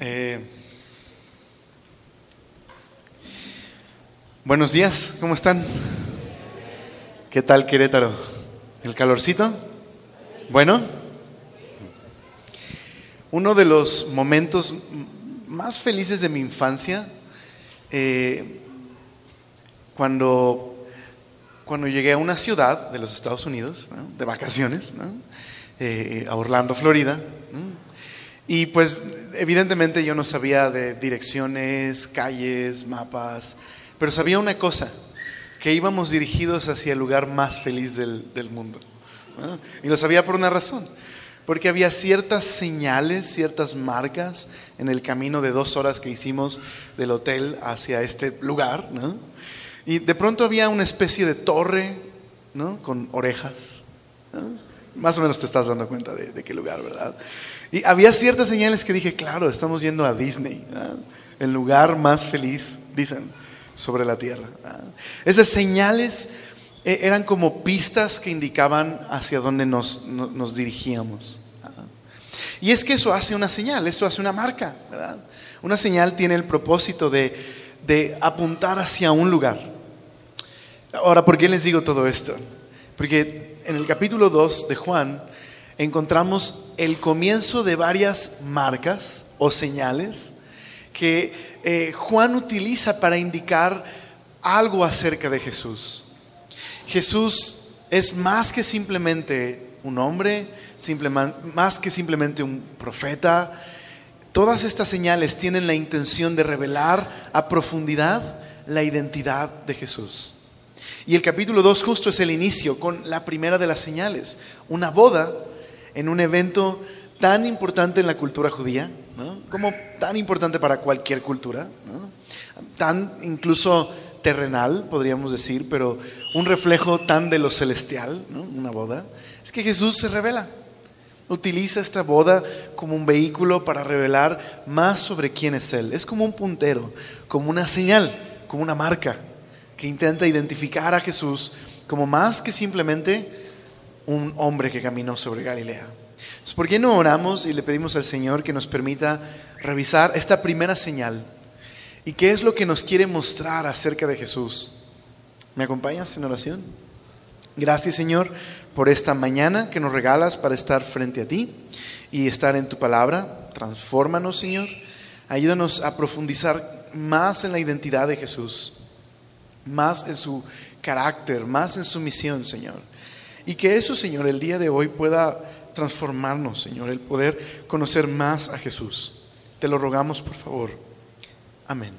Eh, buenos días, ¿cómo están? ¿Qué tal Querétaro? ¿El calorcito? Bueno. Uno de los momentos más felices de mi infancia, eh, cuando, cuando llegué a una ciudad de los Estados Unidos, de vacaciones, eh, a Orlando, Florida, y pues evidentemente yo no sabía de direcciones, calles, mapas, pero sabía una cosa, que íbamos dirigidos hacia el lugar más feliz del, mundo. Y lo sabía por una razón, porque había ciertas señales, ciertas marcas en el camino de dos horas que hicimos del hotel hacia este lugar. Y de pronto había una especie de torre ¿no? con orejas. Más o menos te estás dando cuenta de, qué lugar, ¿verdad? Y había ciertas señales que dije, claro, estamos yendo a Disney, el lugar más feliz, dicen, sobre la tierra. Esas señales eh, eran como pistas que indicaban hacia dónde nos, dirigíamos. Y es que eso hace una señal, eso hace una marca, ¿verdad? Una señal tiene el propósito de, de apuntar hacia un lugar. Ahora, ¿por qué les digo todo esto? Porque en el capítulo 2 de Juan encontramos el comienzo de varias marcas o señales que eh, Juan utiliza para indicar algo acerca de Jesús. Jesús es más que simplemente un hombre, más que simplemente un profeta. Todas estas señales tienen la intención de revelar a profundidad la identidad de Jesús. Y el capítulo 2 justo es el inicio con la primera de las señales, una boda en un evento tan importante en la cultura judía, como tan importante para cualquier cultura, tan incluso terrenal, podríamos decir, pero un reflejo tan de lo celestial, una boda, es que Jesús se revela. Utiliza esta boda como un vehículo para revelar más sobre quién es Él. Es como un puntero, como una señal, como una marca que intenta identificar a Jesús como más que simplemente un hombre que caminó sobre Galilea. ¿por qué no oramos y le pedimos al Señor que nos permita revisar esta primera señal? ¿Y qué es lo que nos quiere mostrar acerca de Jesús? ¿Me acompañas en oración? Gracias Señor por esta mañana que nos regalas para estar frente a ti y estar en tu palabra. Transfórmanos Señor. Ayúdanos a profundizar más en la identidad de Jesús más en su carácter, más en su misión, Señor. Y que eso, Señor, el día de hoy pueda transformarnos, Señor, el poder conocer más a Jesús. Te lo rogamos, por favor. Amén.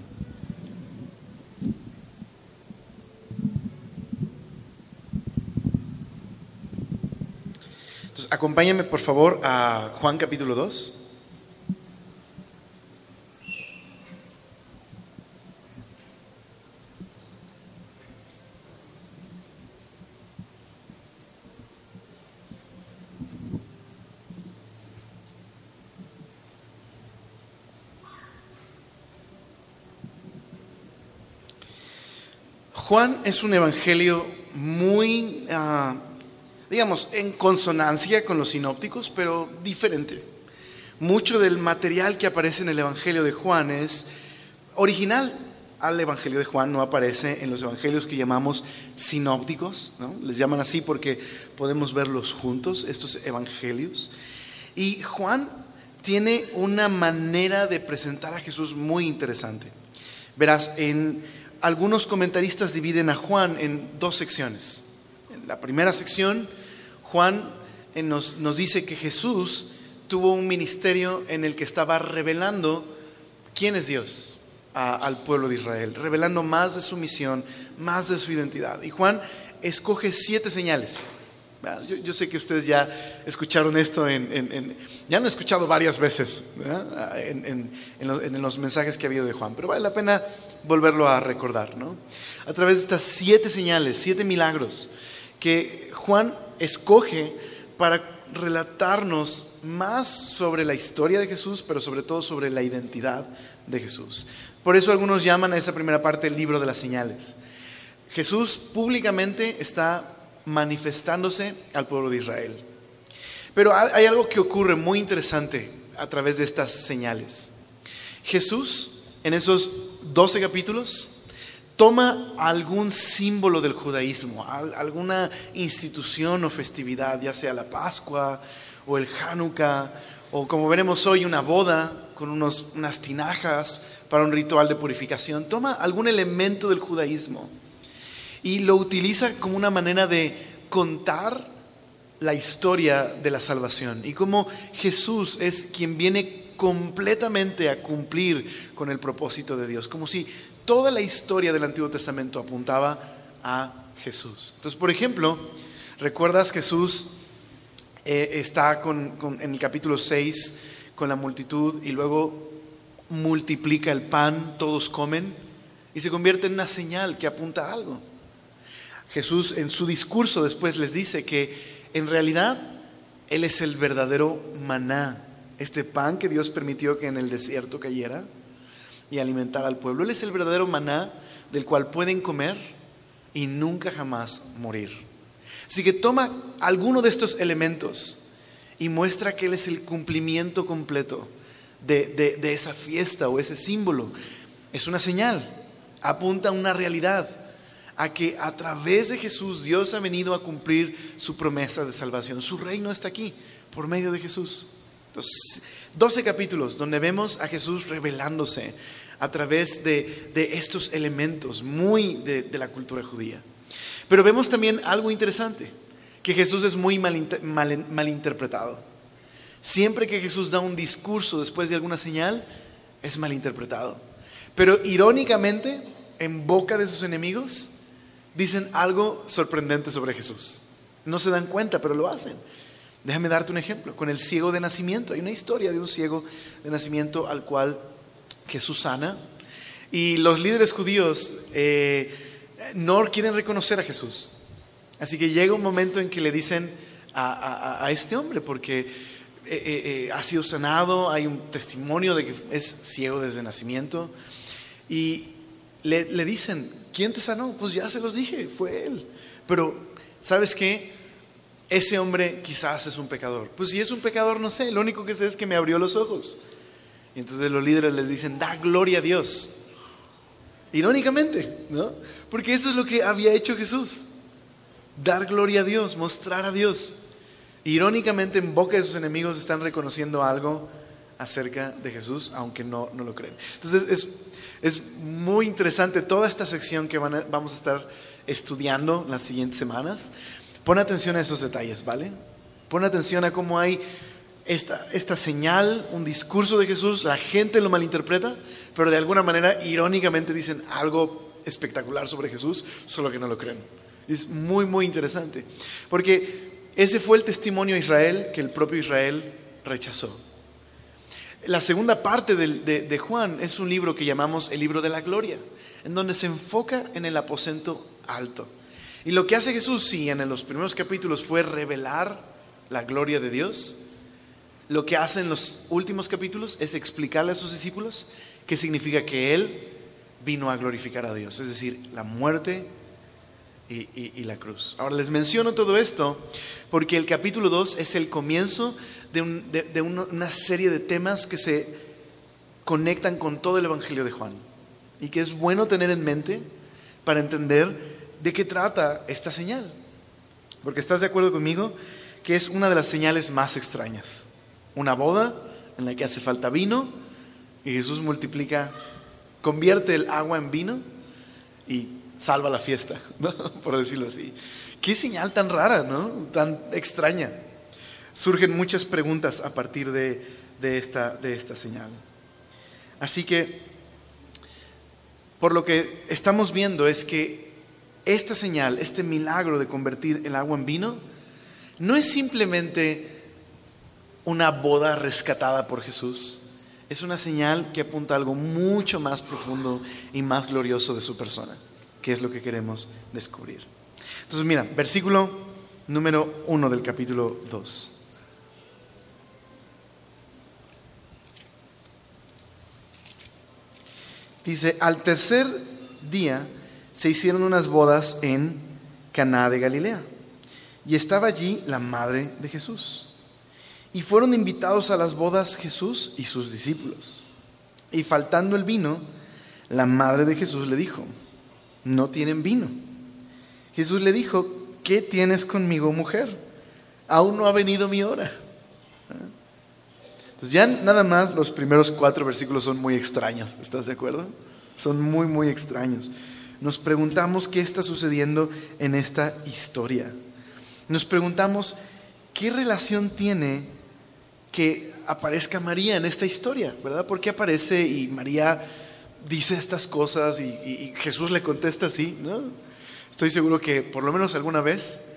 Entonces, acompáñame, por favor, a Juan capítulo 2. Juan es un evangelio muy, ah, digamos, en consonancia con los sinópticos, pero diferente. Mucho del material que aparece en el evangelio de Juan es original al evangelio de Juan, no aparece en los evangelios que llamamos sinópticos, les llaman así porque podemos verlos juntos, estos evangelios. Y Juan tiene una manera de presentar a Jesús muy interesante. Verás, en algunos comentaristas dividen a Juan en dos secciones. En la primera sección, Juan eh, nos, dice que Jesús tuvo un ministerio en el que estaba revelando quién es Dios al pueblo de Israel, revelando más de su misión, más de su identidad. Y Juan escoge siete señales yo, sé que ustedes ya escucharon esto en, ya lo he escuchado varias veces en, los, mensajes que ha habido de Juan, pero vale la pena volverlo a recordar, ¿no? A través de estas siete señales, siete milagros que Juan escoge para relatarnos más sobre la historia de Jesús, pero sobre todo sobre la identidad de Jesús. Por eso algunos llaman a esa primera parte el libro de las señales. Jesús públicamente está manifestándose al pueblo de Israel. Pero hay algo que ocurre muy interesante a través de estas señales. Jesús, en esos 12 capítulos, toma algún símbolo del judaísmo, alguna institución o festividad, ya sea la Pascua o el Hanukkah, o como veremos hoy, una boda con unos, unas tinajas para un ritual de purificación. Toma algún elemento del judaísmo y lo utiliza como una manera de contar la historia de la salvación y cómo Jesús es quien viene completamente a cumplir con el propósito de Dios, como si toda la historia del Antiguo Testamento apuntaba a Jesús. Entonces, por ejemplo, ¿recuerdas Jesús eh, está en el capítulo 6 con la multitud y luego multiplica el pan, todos comen y se convierte en una señal que apunta a algo? Jesús en su discurso después les dice que en realidad Él es el verdadero maná, este pan que Dios permitió que en el desierto cayera y alimentara al pueblo. Él es el verdadero maná del cual pueden comer y nunca jamás morir. Así que toma alguno de estos elementos y muestra que Él es el cumplimiento completo de, de esa fiesta o ese símbolo. Es una señal, apunta a una realidad a que a través de Jesús Dios ha venido a cumplir su promesa de salvación. Su reino está aquí, por medio de Jesús. Entonces, 12 capítulos donde vemos a Jesús revelándose a través de, estos elementos muy de, la cultura judía. Pero vemos también algo interesante, que Jesús es muy mal, mal interpretado. Siempre que Jesús da un discurso después de alguna señal, es mal interpretado. Pero irónicamente, en boca de sus enemigos, dicen algo sorprendente sobre Jesús. No se dan cuenta, pero lo hacen. Déjame darte un ejemplo. Con el ciego de nacimiento. Hay una historia de un ciego de nacimiento al cual Jesús sana. Y los líderes judíos eh, no quieren reconocer a Jesús. Así que llega un momento en que le dicen a, este hombre, porque eh, eh, ha sido sanado, hay un testimonio de que es ciego desde nacimiento. Y le, le dicen, ¿Quién te sanó? Pues ya se los dije, fue Él. Pero, ¿sabes qué? Ese hombre quizás es un pecador. Pues si es un pecador, no sé, lo único que sé es que me abrió los ojos. Y entonces los líderes les dicen, da gloria a Dios. Irónicamente, ¿no? Porque eso es lo que había hecho Jesús. Dar gloria a Dios, mostrar a Dios. Irónicamente, en boca de sus enemigos están reconociendo algo acerca de Jesús, aunque no, no lo creen. Entonces, es, es muy interesante toda esta sección que vamos a estar estudiando las siguientes semanas. Pon atención a esos detalles, ¿vale? Pon atención a cómo hay esta, esta señal, un discurso de Jesús, la gente lo malinterpreta, pero de alguna manera irónicamente dicen algo espectacular sobre Jesús, solo que no lo creen. Es muy, muy interesante, porque ese fue el testimonio de Israel que el propio Israel rechazó. La segunda parte de, Juan es un libro que llamamos el libro de la gloria, en donde se enfoca en el aposento alto. Y lo que hace Jesús, sí, en los primeros capítulos fue revelar la gloria de Dios, lo que hace en los últimos capítulos es explicarle a sus discípulos qué significa que Él vino a glorificar a Dios, es decir, la muerte y, la cruz. Ahora les menciono todo esto porque el capítulo 2 es el comienzo de, una serie de temas que se conectan con todo el Evangelio de Juan y que es bueno tener en mente para entender de qué trata esta señal. Porque estás de acuerdo conmigo que es una de las señales más extrañas. Una boda en la que hace falta vino y Jesús multiplica, convierte el agua en vino y salva la fiesta, por decirlo así. Qué señal tan rara, ¿no? Tan extraña surgen muchas preguntas a partir de, esta, de esta señal. Así que, por lo que estamos viendo es que esta señal, este milagro de convertir el agua en vino, no es simplemente una boda rescatada por Jesús, es una señal que apunta a algo mucho más profundo y más glorioso de su persona, que es lo que queremos descubrir. Entonces, mira, versículo número 1 del capítulo 2. Dice, al tercer día se hicieron unas bodas en Caná de Galilea y estaba allí la madre de Jesús. Y fueron invitados a las bodas Jesús y sus discípulos. Y faltando el vino, la madre de Jesús le dijo, no tienen vino. Jesús le dijo, ¿qué tienes conmigo, mujer? Aún no ha venido mi hora. Entonces ya nada más los primeros cuatro versículos son muy extraños, ¿estás de acuerdo? Son muy, muy extraños. Nos preguntamos qué está sucediendo en esta historia. Nos preguntamos qué relación tiene que aparezca María en esta historia, ¿verdad? ¿Por qué aparece y María dice estas cosas y, Jesús le contesta así, ¿no? Estoy seguro que por lo menos alguna vez,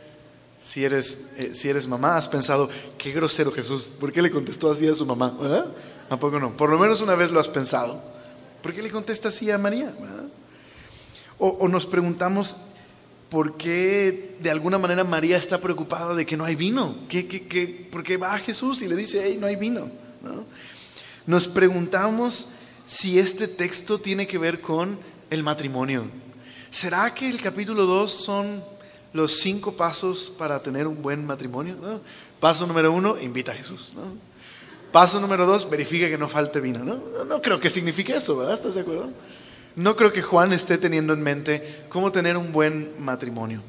si eres, eh, si eres mamá, has pensado, qué grosero Jesús, ¿por qué le contestó así a su mamá? ¿Verdad? Tampoco no. Por lo menos una vez lo has pensado. ¿Por qué le contesta así a María? O, nos preguntamos, ¿por qué de alguna manera María está preocupada de que no hay vino? ¿Qué, qué, qué? por qué va a Jesús y le dice, hey, no hay vino? Nos preguntamos si este texto tiene que ver con el matrimonio. ¿Será que el capítulo 2 son los cinco pasos para tener un buen matrimonio? Paso número uno, invita a Jesús. Paso número dos, verifica que no falte vino. ¿no? no creo que signifique eso, ¿verdad? ¿Estás de acuerdo? No creo que Juan esté teniendo en mente cómo tener un buen matrimonio.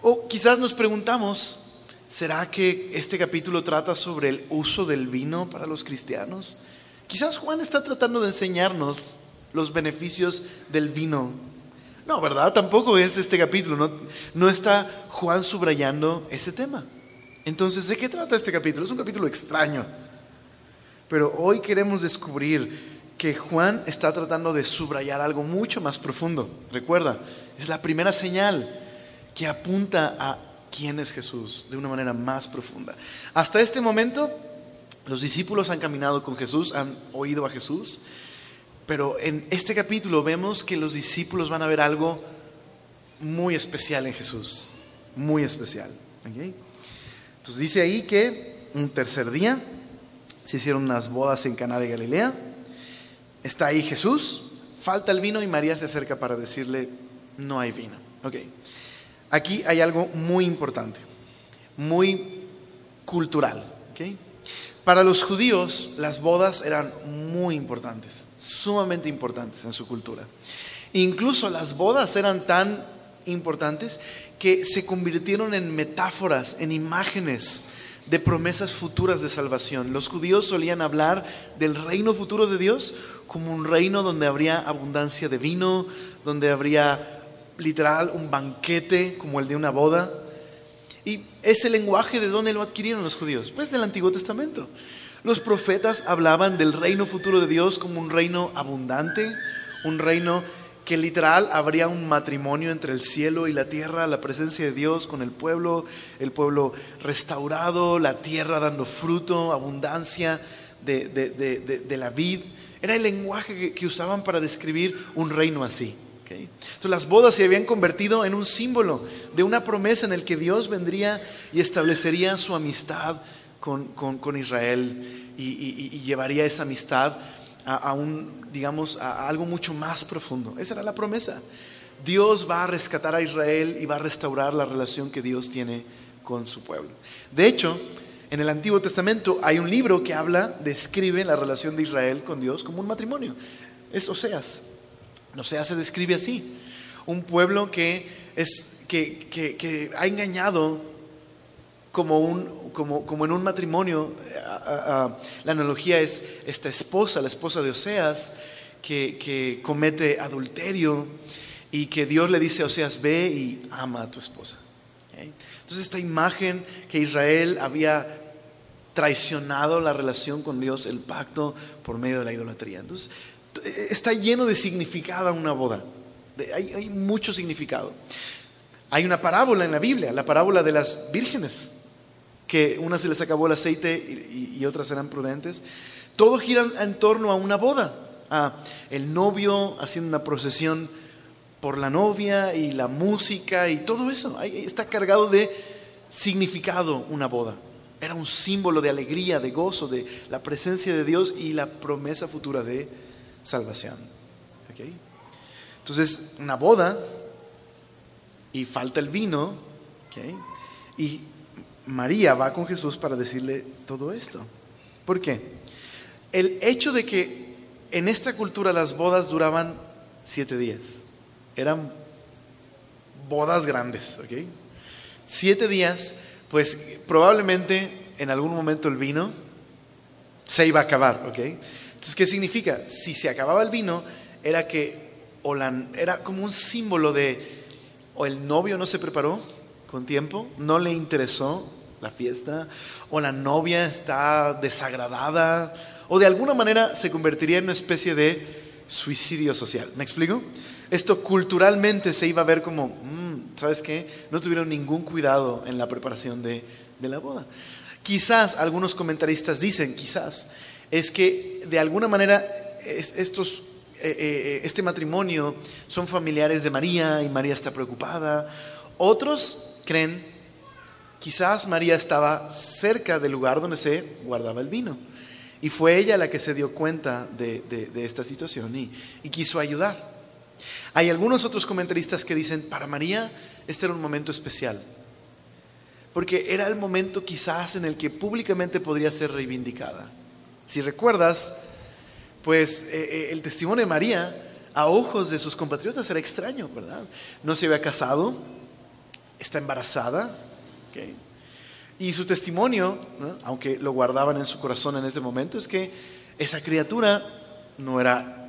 O quizás nos preguntamos, ¿será que este capítulo trata sobre el uso del vino para los cristianos? Quizás Juan está tratando de enseñarnos los beneficios del vino. No, ¿verdad? Tampoco es este capítulo. No, está Juan subrayando ese tema. Entonces, ¿de qué trata este capítulo? Es un capítulo extraño. Pero hoy queremos descubrir que Juan está tratando de subrayar algo mucho más profundo. Recuerda, es la primera señal que apunta a quién es Jesús de una manera más profunda. Hasta este momento los discípulos han caminado con Jesús, han oído a Jesús, pero en este capítulo vemos que los discípulos van a ver algo muy especial en Jesús, muy especial. Entonces dice ahí que un tercer día se hicieron unas bodas en Caná de Galilea. Está ahí Jesús, falta el vino y María se acerca para decirle, no hay vino. Aquí hay algo muy importante, muy cultural. Para los judíos las bodas eran muy importantes, sumamente importantes en su cultura. Incluso las bodas eran tan importantes que se convirtieron en metáforas, en imágenes de promesas futuras de salvación. Los judíos solían hablar del reino futuro de Dios como un reino donde habría abundancia de vino, donde habría literal un banquete como el de una boda, y ese lenguaje de dónde lo adquirieron los judíos? Pues del Antiguo Testamento. Los profetas hablaban del reino futuro de Dios como un reino abundante, un reino que literal habría un matrimonio entre el cielo y la tierra, la presencia de Dios con el pueblo, el pueblo restaurado, la tierra dando fruto, abundancia de, la vid. Era el lenguaje que usaban para describir un reino así. Entonces las bodas se habían convertido en un símbolo de una promesa en el que Dios vendría y establecería su amistad con, Israel y, llevaría esa amistad a, un, digamos, a algo mucho más profundo. Esa era la promesa. Dios va a rescatar a Israel y va a restaurar la relación que Dios tiene con su pueblo. De hecho, en el Antiguo Testamento hay un libro que habla, describe la relación de Israel con Dios como un matrimonio. Es Oseas. No se describe así. Un pueblo que, es, que, que, ha engañado como, un, como, como en un matrimonio. la analogía es esta esposa, la esposa de Oseas, que, que comete adulterio y que Dios le dice a Oseas, ve y ama a tu esposa. Entonces esta imagen que Israel había traicionado la relación con Dios, el pacto por medio de la idolatría. Entonces está lleno de significado una boda. Hay, mucho significado. Hay una parábola en la Biblia, la parábola de las vírgenes, que una se les acabó el aceite y, otras eran prudentes. Todo gira en torno a una boda, a el novio haciendo una procesión por la novia y la música y todo eso. está cargado de significado una boda. Era un símbolo de alegría, de gozo, de la presencia de Dios y la promesa futura de salvación. Entonces, una boda y falta el vino, y María va con Jesús para decirle todo esto. ¿Por qué? El hecho de que en esta cultura las bodas duraban siete días. Eran bodas grandes, ¿ok? Siete días, pues probablemente en algún momento el vino se iba a acabar, ¿ok? Entonces, ¿qué significa? Si se acababa el vino, era que o era como un símbolo de o el novio no se preparó con tiempo, no le interesó la fiesta, o la novia está desagradada, o de alguna manera se convertiría en una especie de suicidio social. ¿Me explico? Esto culturalmente se iba a ver como, mm, ¿sabes qué? No tuvieron ningún cuidado en la preparación de, la boda. Quizás algunos comentaristas dicen, quizás, es que de alguna manera estos, eh, eh, eh, este matrimonio son familiares de María y María está preocupada. Otros creen, quizás María estaba cerca del lugar donde se guardaba el vino. Y fue ella la que se dio cuenta de, esta situación y quiso ayudar. Hay algunos otros comentaristas que dicen, para María este era un momento especial, porque era el momento quizás en el que públicamente podría ser reivindicada. Si recuerdas, pues eh, eh, el testimonio de María a ojos de sus compatriotas era extraño, ¿verdad? No se había casado, está embarazada, y su testimonio, aunque lo guardaban en su corazón en ese momento, es que esa criatura no era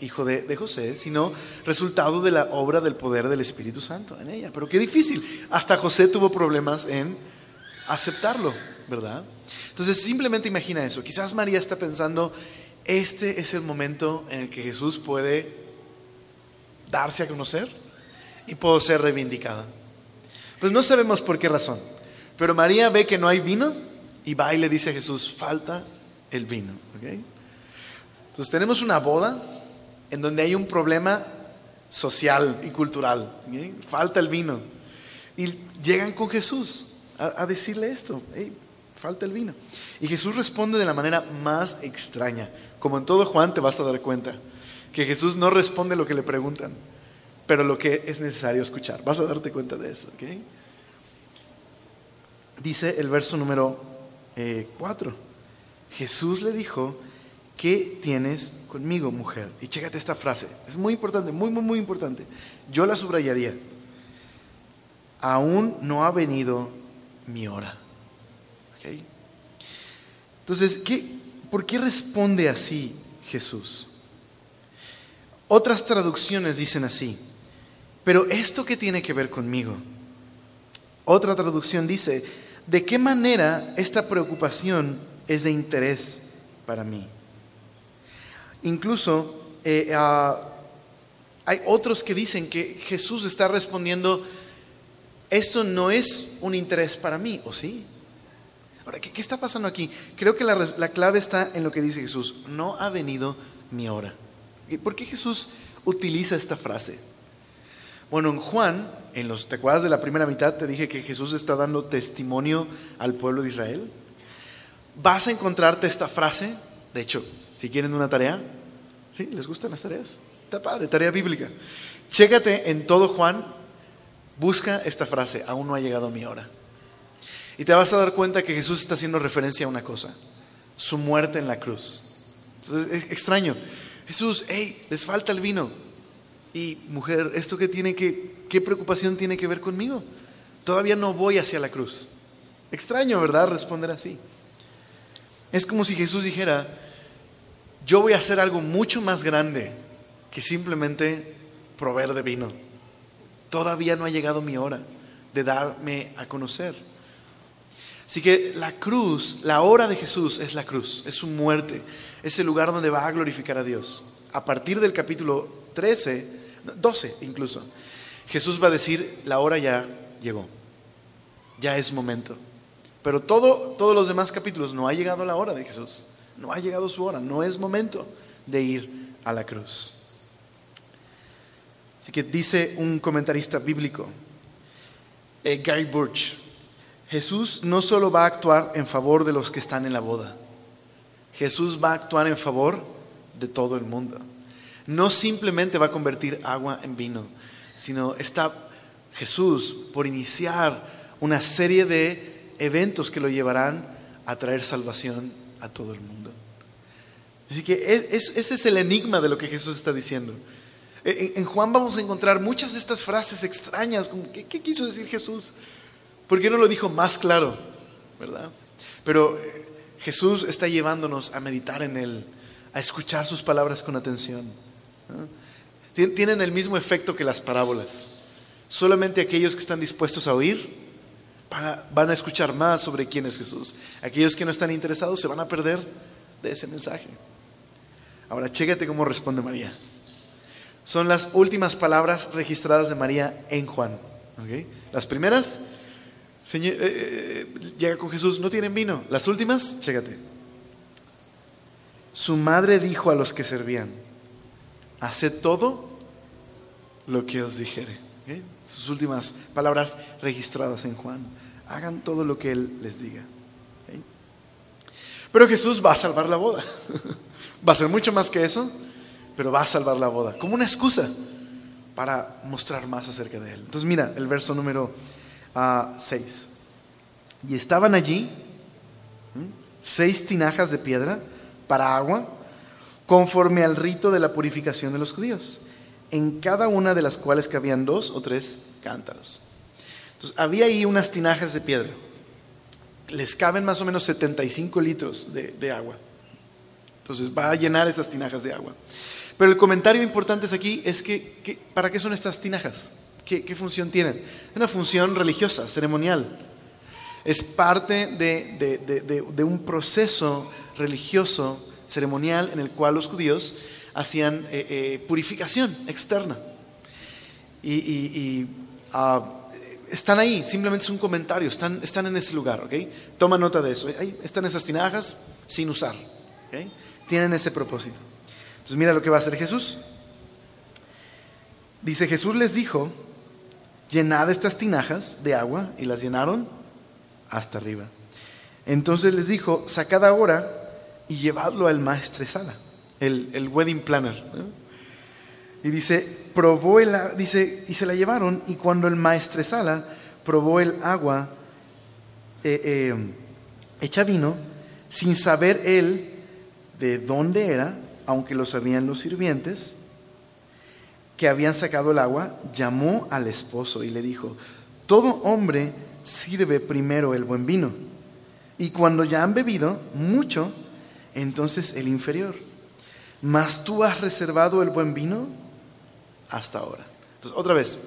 hijo de, José, sino resultado de la obra del poder del Espíritu Santo en ella. Pero qué difícil. Hasta José tuvo problemas en aceptarlo, ¿verdad? Entonces simplemente imagina eso. Quizás María está pensando, este es el momento en el que Jesús puede darse a conocer y puedo ser reivindicada. Pues no sabemos por qué razón. Pero María ve que no hay vino y va y le dice a Jesús, falta el vino. Entonces tenemos una boda en donde hay un problema social y cultural. Falta el vino. Y llegan con Jesús a, decirle esto, falta el vino. Y Jesús responde de la manera más extraña. Como en todo Juan te vas a dar cuenta, que Jesús no responde lo que le preguntan, pero lo que es necesario escuchar. Vas a darte cuenta de eso. Dice el verso número 4. Eh, Jesús le dijo, ¿qué tienes conmigo, mujer? Y chécate esta frase, es muy importante, muy, muy, muy importante. Yo la subrayaría. Aún no ha venido mi hora. Entonces, ¿qué, ¿por qué responde así Jesús? Otras traducciones dicen así, pero ¿esto qué tiene que ver conmigo? Otra traducción dice, ¿de qué manera esta preocupación es de interés para mí? Incluso eh, ah, hay otros que dicen que Jesús está respondiendo, esto no es un interés para mí, ¿o sí? Ahora, ¿qué, está pasando aquí? Creo que la, clave está en lo que dice Jesús, no ha venido mi hora. ¿Por qué Jesús utiliza esta frase? Bueno, en Juan, en los, ¿te de la primera mitad? Te dije que Jesús está dando testimonio al pueblo de Israel. Vas a encontrarte esta frase, de hecho, si quieren una tarea, ¿sí? ¿Les gustan las tareas? Está padre, tarea bíblica. Chécate en todo Juan, busca esta frase, aún no ha llegado mi hora. Y te vas a dar cuenta que Jesús está haciendo referencia a una cosa, su muerte en la cruz. Entonces, es extraño. Jesús, hey, les falta el vino. Y mujer, ¿esto qué tiene que, qué preocupación tiene que ver conmigo? Todavía no voy hacia la cruz. Extraño, ¿verdad? Responder así. Es como si Jesús dijera, yo voy a hacer algo mucho más grande que simplemente proveer de vino. Todavía no ha llegado mi hora de darme a conocer. Así que la cruz, la hora de Jesús es la cruz, es su muerte, es el lugar donde va a glorificar a Dios. A partir del capítulo 13, 12 incluso, Jesús va a decir, la hora ya llegó, ya es momento. Pero todo, todos los demás capítulos no ha llegado la hora de Jesús. No ha llegado su hora, no es momento de ir a la cruz. Así que dice un comentarista bíblico, eh, Gary Burch, Jesús no solo va a actuar en favor de los que están en la boda, Jesús va a actuar en favor de todo el mundo. No simplemente va a convertir agua en vino, sino está Jesús por iniciar una serie de eventos que lo llevarán a traer salvación a todo el mundo. Así que ese es el enigma de lo que Jesús está diciendo. En Juan vamos a encontrar muchas de estas frases extrañas, como ¿qué, quiso decir Jesús? ¿Por qué no lo dijo más claro? ¿Verdad? Pero eh, Jesús está llevándonos a meditar en Él, a escuchar sus palabras con atención. Tienen el mismo efecto que las parábolas. Solamente aquellos que están dispuestos a oír van a escuchar más sobre quién es Jesús. Aquellos que no están interesados se van a perder de ese mensaje. Ahora, chécate cómo responde María. Son las últimas palabras registradas de María en Juan. Las primeras, eh, eh, llega con Jesús, no tienen vino. Las últimas, chécate. Su madre dijo a los que servían, haced todo lo que os dijere. Sus últimas palabras registradas en Juan. Hagan todo lo que Él les diga. Pero Jesús va a salvar la boda. va a ser mucho más que eso, pero va a salvar la boda. Como una excusa para mostrar más acerca de Él. Entonces mira el verso número 6. Ah, y estaban allí seis tinajas de piedra para agua, conforme al rito de la purificación de los judíos, en cada una de las cuales cabían dos o tres cántaros. Entonces, había ahí unas tinajas de piedra. Les caben más o menos 75 litros de, agua. Entonces va a llenar esas tinajas de agua. Pero el comentario importante es aquí es que, ¿para qué son estas tinajas? ¿Qué, ¿Qué, función tienen? Una función religiosa, ceremonial. Es parte de, un proceso religioso, ceremonial, en el cual los judíos hacían eh, eh, purificación externa. Y, ah, están ahí, simplemente es un comentario, están, están en ese lugar, ¿ok? Toma nota de eso. Ahí están esas tinajas sin usar, Tienen ese propósito. Entonces mira lo que va a hacer Jesús. Dice, Jesús les dijo, llenad estas tinajas de agua y las llenaron hasta arriba. Entonces les dijo, sacad ahora y llevadlo al maestresala, el, el wedding planner. Y dice, probó el, dice, y se la llevaron, y cuando el maestresala probó el agua eh, eh, hecha vino, sin saber él de dónde era, aunque lo sabían los sirvientes, que habían sacado el agua, llamó al esposo y le dijo, todo hombre sirve primero el buen vino, y cuando ya han bebido mucho, entonces el inferior. Mas tú has reservado el buen vino hasta ahora. Entonces, otra vez,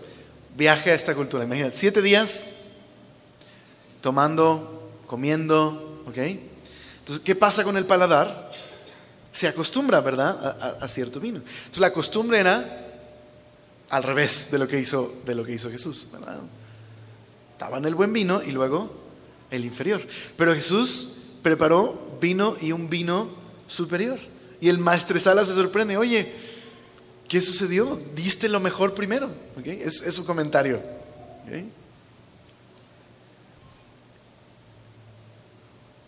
viaje a esta cultura. Imagínate, siete días tomando, comiendo, ¿ok? Entonces, ¿qué pasa con el paladar? Se acostumbra, ¿verdad?, a, cierto vino. Entonces, la costumbre era al revés de lo que hizo, de lo que hizo Jesús, ¿verdad? Daban el buen vino y luego el inferior. Pero Jesús preparó vino y un vino superior. Y el maestresala se sorprende, oye, ¿qué sucedió? Diste lo mejor primero. Es, su comentario.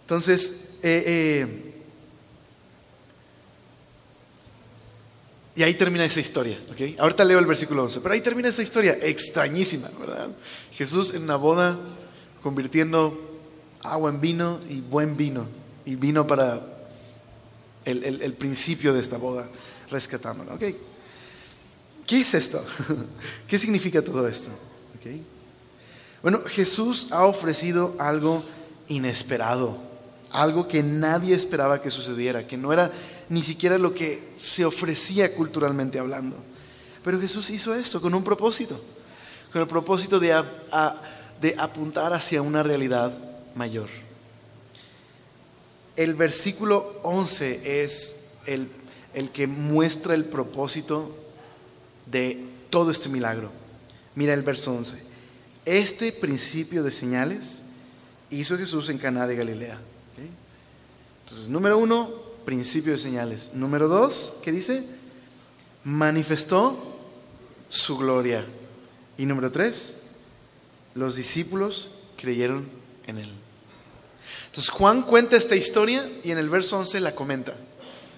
Entonces, eh, eh, y ahí termina esa historia. Ahorita leo el versículo 11, pero ahí termina esa historia extrañísima, ¿verdad? Jesús en una boda convirtiendo agua en vino y buen vino, y vino para el, principio de esta boda, rescatándolo. ¿Qué es esto? ¿Qué significa todo esto? Bueno, Jesús ha ofrecido algo inesperado, algo que nadie esperaba que sucediera, que no era ni siquiera lo que se ofrecía culturalmente hablando. Pero Jesús hizo esto con un propósito, con el propósito de, de apuntar hacia una realidad mayor. El versículo 11 es el, el que muestra el propósito de todo este milagro. Mira el verso 11. Este principio de señales hizo Jesús en Caná de Galilea. Entonces, número uno, principio de señales. Número dos, ¿qué dice? Manifestó su gloria. Y número tres, los discípulos creyeron en él. Entonces Juan cuenta esta historia y en el verso 11 la comenta.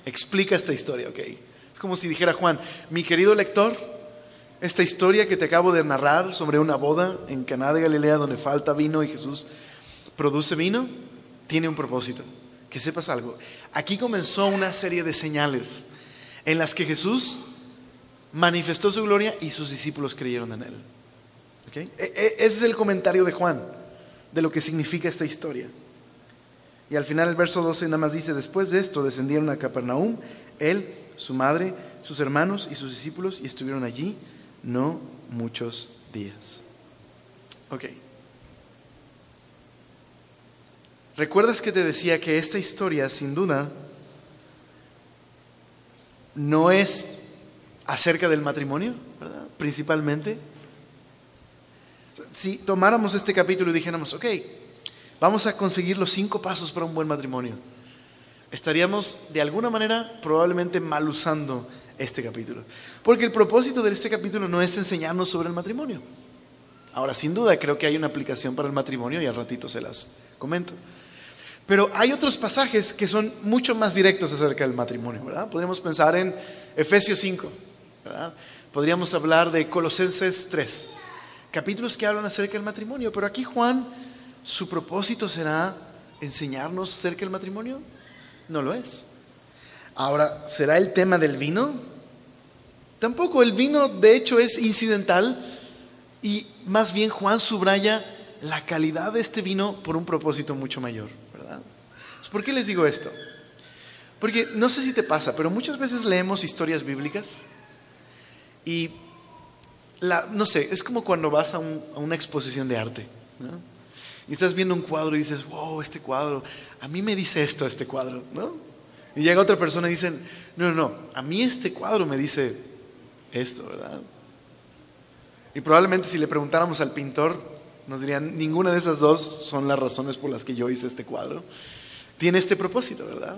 Explica esta historia, ¿ok? Es como si dijera Juan, mi querido lector, esta historia que te acabo de narrar sobre una boda en Caná de Galilea donde falta vino y Jesús produce vino, tiene un propósito. que sepas algo. Aquí comenzó una serie de señales en las que Jesús manifestó su gloria y sus discípulos creyeron en él. E, e, ese es el comentario de Juan de lo que significa esta historia. Y al final el verso 12 nada más dice, después de esto descendieron a Capernaum, él, su madre, sus hermanos y sus discípulos y estuvieron allí no muchos días. Ok. ¿Recuerdas que te decía que esta historia, sin duda, no es acerca del matrimonio, ¿verdad? Principalmente. Si tomáramos este capítulo y dijéramos, ok, vamos a conseguir los cinco pasos para un buen matrimonio, estaríamos de alguna manera probablemente mal usando este capítulo. Porque el propósito de este capítulo no es enseñarnos sobre el matrimonio. Ahora, sin duda, creo que hay una aplicación para el matrimonio y al ratito se las comento. Pero hay otros pasajes que son mucho más directos acerca del matrimonio, ¿verdad? Podríamos pensar en Efesios 5, ¿verdad? Podríamos hablar de Colosenses 3, capítulos que hablan acerca del matrimonio. Pero aquí Juan, su propósito será enseñarnos acerca del matrimonio. No lo es. Ahora, ¿será el tema del vino? Tampoco, el vino de hecho es incidental y más bien Juan subraya la calidad de este vino por un propósito mucho mayor. ¿Por qué les digo esto? Porque no sé si te pasa, pero muchas veces leemos historias bíblicas y, no sé, es como cuando vas a, una exposición de arte. Y estás viendo un cuadro y dices, wow, este cuadro, a mí me dice esto este cuadro, ¿no? Y llega otra persona y dicen, no, no, no, a mí este cuadro me dice esto, ¿verdad? Y probablemente si le preguntáramos al pintor, nos dirían, ninguna de esas dos son las razones por las que yo hice este cuadro tiene este propósito, ¿verdad?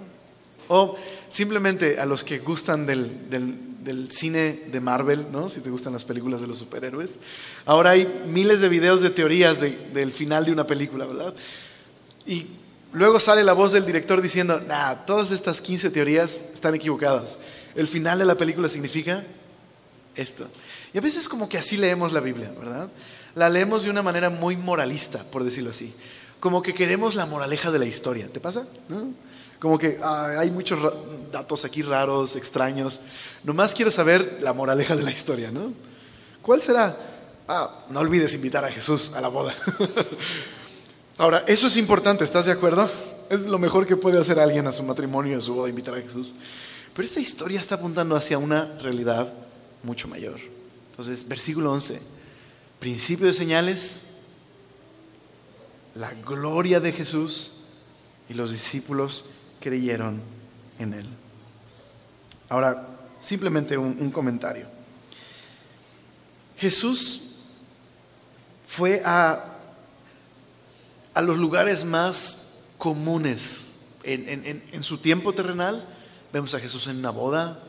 O simplemente a los que gustan del, cine de Marvel, ¿no? Si te gustan las películas de los superhéroes. Ahora hay miles de videos de teorías del final de una película, ¿verdad? Y luego sale la voz del director diciendo, nah, todas estas 15 teorías están equivocadas. El final de la película significa esto. Y a veces como que así leemos la Biblia, ¿verdad? La leemos de una manera muy moralista, por decirlo así como que queremos la moraleja de la historia. ¿Te pasa? Como que ah, hay muchos datos aquí raros, extraños. Nomás quiero saber la moraleja de la historia, ¿no? ¿Cuál será? Ah, no olvides invitar a Jesús a la boda. Ahora, eso es importante, ¿estás de acuerdo? Es lo mejor que puede hacer alguien a su matrimonio, a su boda, invitar a Jesús. Pero esta historia está apuntando hacia una realidad mucho mayor. Entonces, versículo 11, principio de señales, la gloria de Jesús y los discípulos creyeron en él. Ahora, simplemente un, comentario. Jesús fue a, a los lugares más comunes en, en, su tiempo terrenal. Vemos a Jesús en una boda,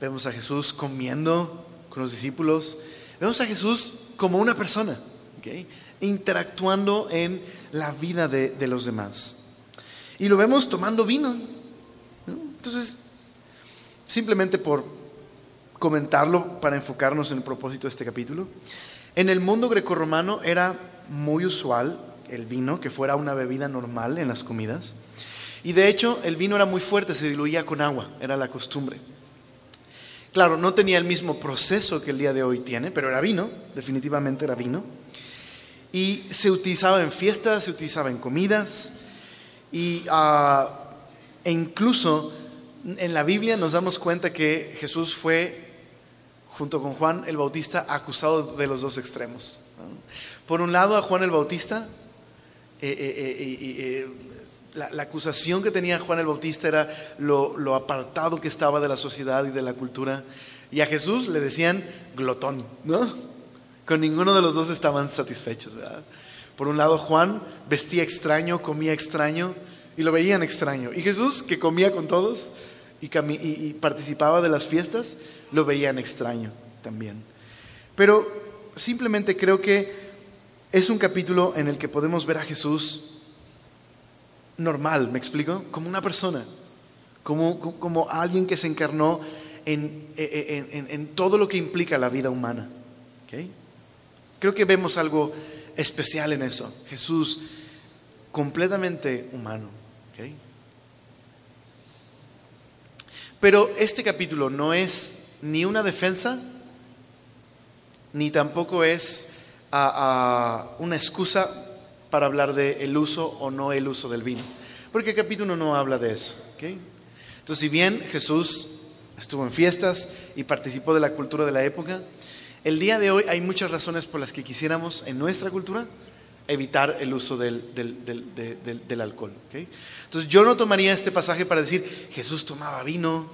vemos a Jesús comiendo con los discípulos, vemos a Jesús como una persona. interactuando en la vida de, los demás. Y lo vemos tomando vino. Entonces, simplemente por comentarlo para enfocarnos en el propósito de este capítulo, en el mundo grecorromano era muy usual el vino, que fuera una bebida normal en las comidas. Y de hecho, el vino era muy fuerte, se diluía con agua, era la costumbre. Claro, no tenía el mismo proceso que el día de hoy tiene, pero era vino, definitivamente era vino. Y se utilizaba en fiestas, se utilizaba en comidas. Y, ah, e incluso en la Biblia nos damos cuenta que Jesús fue, junto con Juan el Bautista, acusado de los dos extremos. Por un lado, a Juan el Bautista, eh, eh, eh, la, acusación que tenía Juan el Bautista era lo, lo, apartado que estaba de la sociedad y de la cultura. Y a Jesús le decían glotón, ¿no? Con ninguno de los dos estaban satisfechos. Por un lado, Juan vestía extraño, comía extraño y lo veían extraño. Y Jesús, que comía con todos y, participaba de las fiestas, lo veían extraño también. Pero simplemente creo que es un capítulo en el que podemos ver a Jesús normal, ¿me explico? Como una persona, como, alguien que se encarnó en, en, en, todo lo que implica la vida humana. ¿okay? Creo que vemos algo especial en eso. Jesús completamente humano. Pero este capítulo no es ni una defensa, ni tampoco es una excusa para hablar de el uso o no el uso del vino. Porque el capítulo no habla de eso. Entonces, si bien Jesús estuvo en fiestas y participó de la cultura de la época, el día de hoy hay muchas razones por las que quisiéramos en nuestra cultura evitar el uso del, alcohol. Entonces yo no tomaría este pasaje para decir Jesús tomaba vino,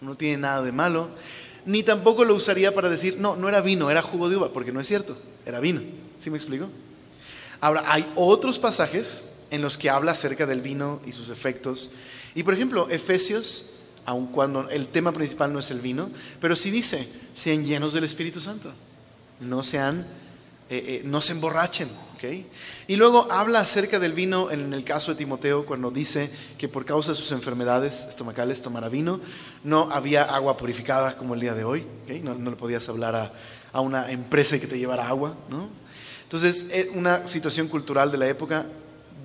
no tiene nada de malo, ni tampoco lo usaría para decir no, no era vino, era jugo de uva, porque no es cierto, era vino. ¿Sí me explico? Ahora, hay otros pasajes en los que habla acerca del vino y sus efectos. Y por ejemplo, Efesios, aun cuando el tema principal no es el vino, pero sí dice, sean llenos del Espíritu Santo, no sean, eh, eh, no se emborrachen, y luego habla acerca del vino en el caso de Timoteo, cuando dice que por causa de sus enfermedades estomacales tomara vino. No había agua purificada como el día de hoy. No, le podías hablar a, a, una empresa que te llevara agua. ¿no? Entonces, es una situación cultural de la época.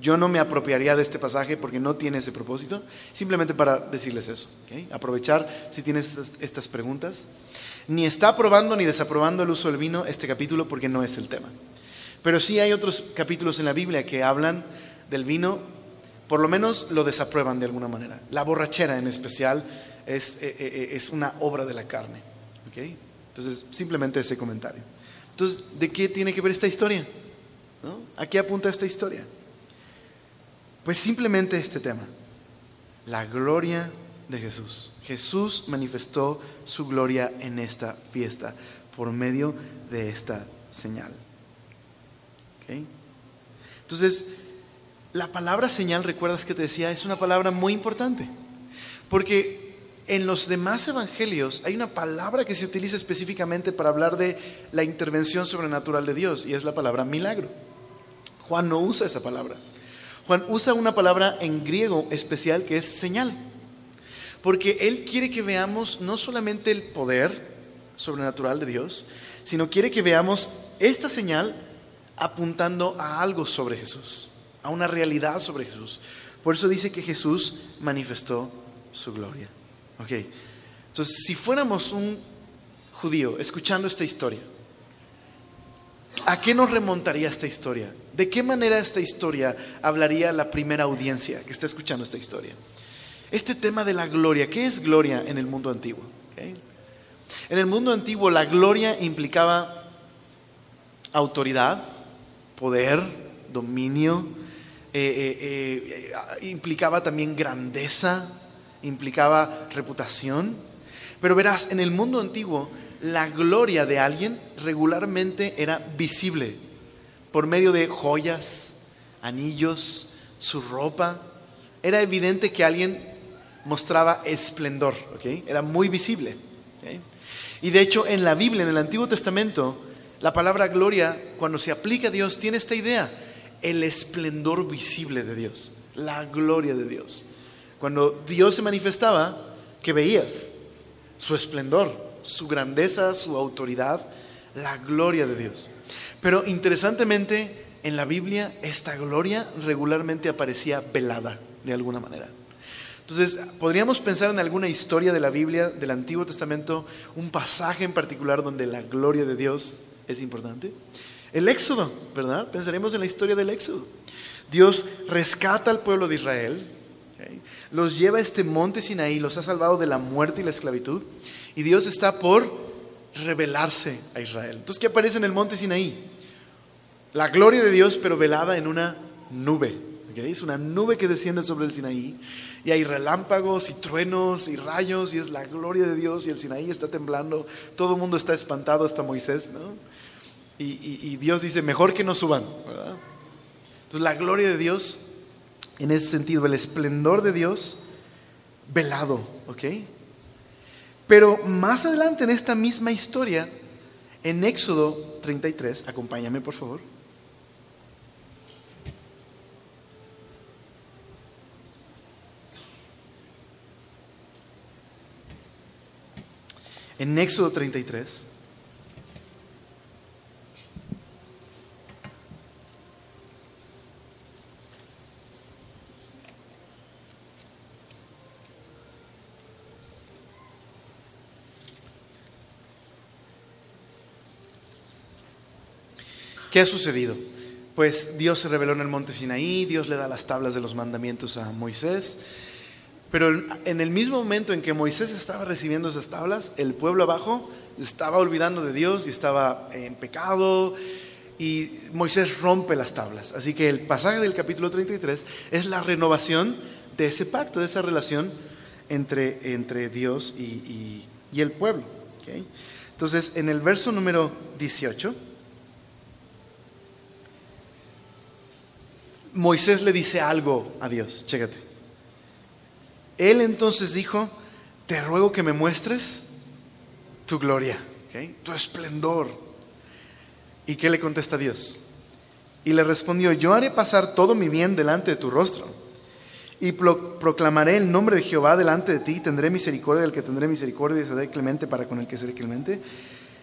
Yo no me apropiaría de este pasaje porque no tiene ese propósito, simplemente para decirles eso. Aprovechar si tienes estas preguntas. Ni está aprobando ni desaprobando el uso del vino este capítulo porque no es el tema. Pero sí hay otros capítulos en la Biblia que hablan del vino, por lo menos lo desaprueban de alguna manera. La borrachera en especial es, eh, eh, eh, es una obra de la carne. ¿okay? Entonces, simplemente ese comentario. Entonces, ¿de qué tiene que ver esta historia? ¿No? ¿A qué apunta esta historia? Pues simplemente este tema, la gloria de Jesús. Jesús manifestó su gloria en esta fiesta por medio de esta señal. Entonces, la palabra señal, recuerdas que te decía, es una palabra muy importante. Porque en los demás evangelios hay una palabra que se utiliza específicamente para hablar de la intervención sobrenatural de Dios y es la palabra milagro. Juan no usa esa palabra. Juan usa una palabra en griego especial que es señal. Porque él quiere que veamos no solamente el poder sobrenatural de Dios, sino quiere que veamos esta señal apuntando a algo sobre Jesús, a una realidad sobre Jesús. Por eso dice que Jesús manifestó su gloria. Ok, entonces si fuéramos un judío escuchando esta historia, ¿a qué nos remontaría esta historia? ¿De qué manera esta historia hablaría la primera audiencia que está escuchando esta historia? Este tema de la gloria, ¿qué es gloria en el mundo antiguo? En el mundo antiguo la gloria implicaba autoridad, poder, dominio, eh, eh, eh, implicaba también grandeza, implicaba reputación. Pero verás, en el mundo antiguo, la gloria de alguien regularmente era visible por medio de joyas, anillos, su ropa. Era evidente que alguien mostraba esplendor, era muy visible. Y de hecho, en la Biblia, en el Antiguo Testamento, la palabra gloria, cuando se aplica a Dios, tiene esta idea, el esplendor visible de Dios, la gloria de Dios. Cuando Dios se manifestaba, que veías su esplendor, su grandeza, su autoridad, la gloria de Dios. Pero interesantemente, en la Biblia esta gloria regularmente aparecía velada de alguna manera. Entonces, podríamos pensar en alguna historia de la Biblia, del Antiguo Testamento, un pasaje en particular donde la gloria de Dios es importante. El éxodo, ¿verdad? Pensaremos en la historia del éxodo. Dios rescata al pueblo de Israel, los lleva a este monte Sinaí, los ha salvado de la muerte y la esclavitud, y Dios está por revelarse a Israel. Entonces, ¿qué aparece en el monte Sinaí? La gloria de Dios, pero velada en una nube. Es una nube que desciende sobre el Sinaí y hay relámpagos y truenos y rayos y es la gloria de Dios y el Sinaí está temblando. Todo el mundo está espantado hasta Moisés, ¿no? Y, Dios dice, mejor que no suban, Entonces la gloria de Dios, en ese sentido, el esplendor de Dios, velado, ¿ok? Pero más adelante en esta misma historia, en Éxodo 33, acompáñame por favor. En Éxodo 33. ¿Qué ha sucedido? Pues Dios se reveló en el monte Sinaí, Dios le da las tablas de los mandamientos a Moisés, pero en el mismo momento en que Moisés estaba recibiendo esas tablas, el pueblo abajo estaba olvidando de Dios y estaba en pecado y Moisés rompe las tablas. Así que el pasaje del capítulo 33 es la renovación de ese pacto, de esa relación entre, entre Dios y, el pueblo. Entonces, en el verso número 18, Moisés le dice algo a Dios, chécate. Él entonces dijo, te ruego que me muestres tu gloria, tu esplendor. ¿Y qué le contesta Dios? Y le respondió, yo haré pasar todo mi bien delante de tu rostro y proclamaré el nombre de Jehová delante de ti, tendré misericordia del que tendré misericordia y seré clemente para con el que seré clemente.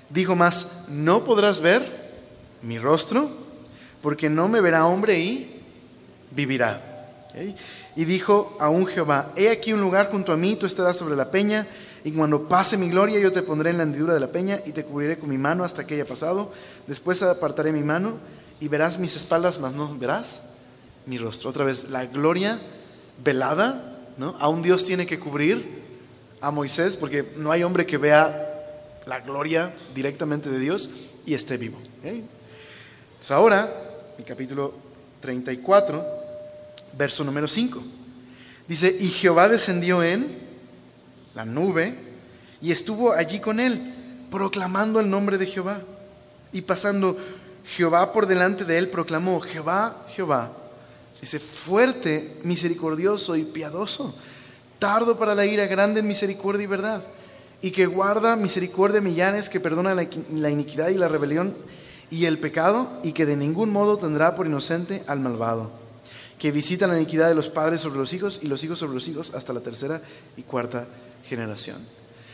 Dijo más, no podrás ver mi rostro, porque no me verá hombre y vivirá. Y dijo a un Jehová, he aquí un lugar junto a mí, tú estarás sobre la peña, y cuando pase mi gloria yo te pondré en la hendidura de la peña y te cubriré con mi mano hasta que haya pasado. Después apartaré mi mano y verás mis espaldas, mas no verás mi rostro. Otra vez, la gloria velada, ¿no? A un Dios tiene que cubrir a Moisés porque no hay hombre que vea la gloria directamente de Dios y esté vivo. Entonces ahora, el capítulo 34, verso número 5. Dice, y Jehová descendió en la nube y estuvo allí con él, proclamando el nombre de Jehová. Y pasando Jehová por delante de él, proclamó, Jehová, Jehová, Dice, fuerte, misericordioso y piadoso, tardo para la ira, grande en misericordia y verdad, y que guarda misericordia millares, que perdona la iniquidad y la rebelión y el pecado, y que de ningún modo tendrá por inocente al malvado, que visita la iniquidad de los padres sobre los hijos y los hijos sobre los hijos hasta la tercera y cuarta generación.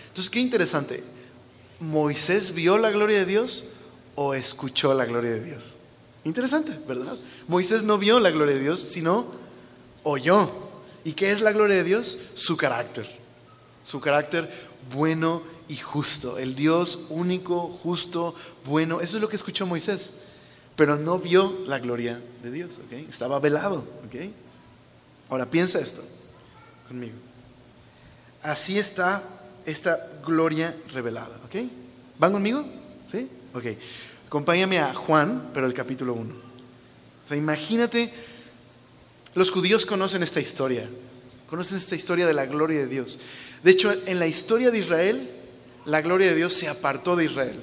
Entonces, qué interesante. ¿Moisés vio la gloria de Dios o escuchó la gloria de Dios? Interesante, ¿verdad? Moisés no vio la gloria de Dios, sino oyó. ¿Y qué es la gloria de Dios? Su carácter. Su carácter bueno y justo. El Dios único, justo, bueno. Eso es lo que escuchó Moisés. Pero no vio la gloria de Dios. Estaba velado. Ahora piensa esto conmigo. Así está esta gloria revelada. ¿Van conmigo? ¿Sí? Ok. Acompáñame a Juan, pero el capítulo 1. O sea, imagínate, los judíos conocen esta historia, conocen esta historia de la gloria de Dios. De hecho, en la historia de Israel, la gloria de Dios se apartó de Israel.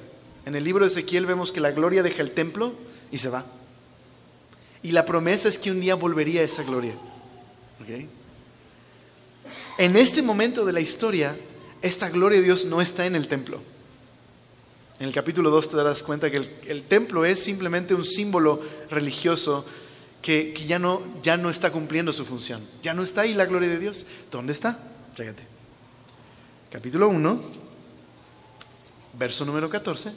En el libro de Ezequiel vemos que la gloria deja el templo y se va. Y la promesa es que un día volvería esa gloria. En este momento de la historia, esta gloria de Dios no está en el templo. En el capítulo 2 te darás cuenta que el, templo es simplemente un símbolo religioso que, ya, no, ya no está cumpliendo su función. Ya no está ahí la gloria de Dios. ¿Dónde está? Chécate. Capítulo 1, verso número 14.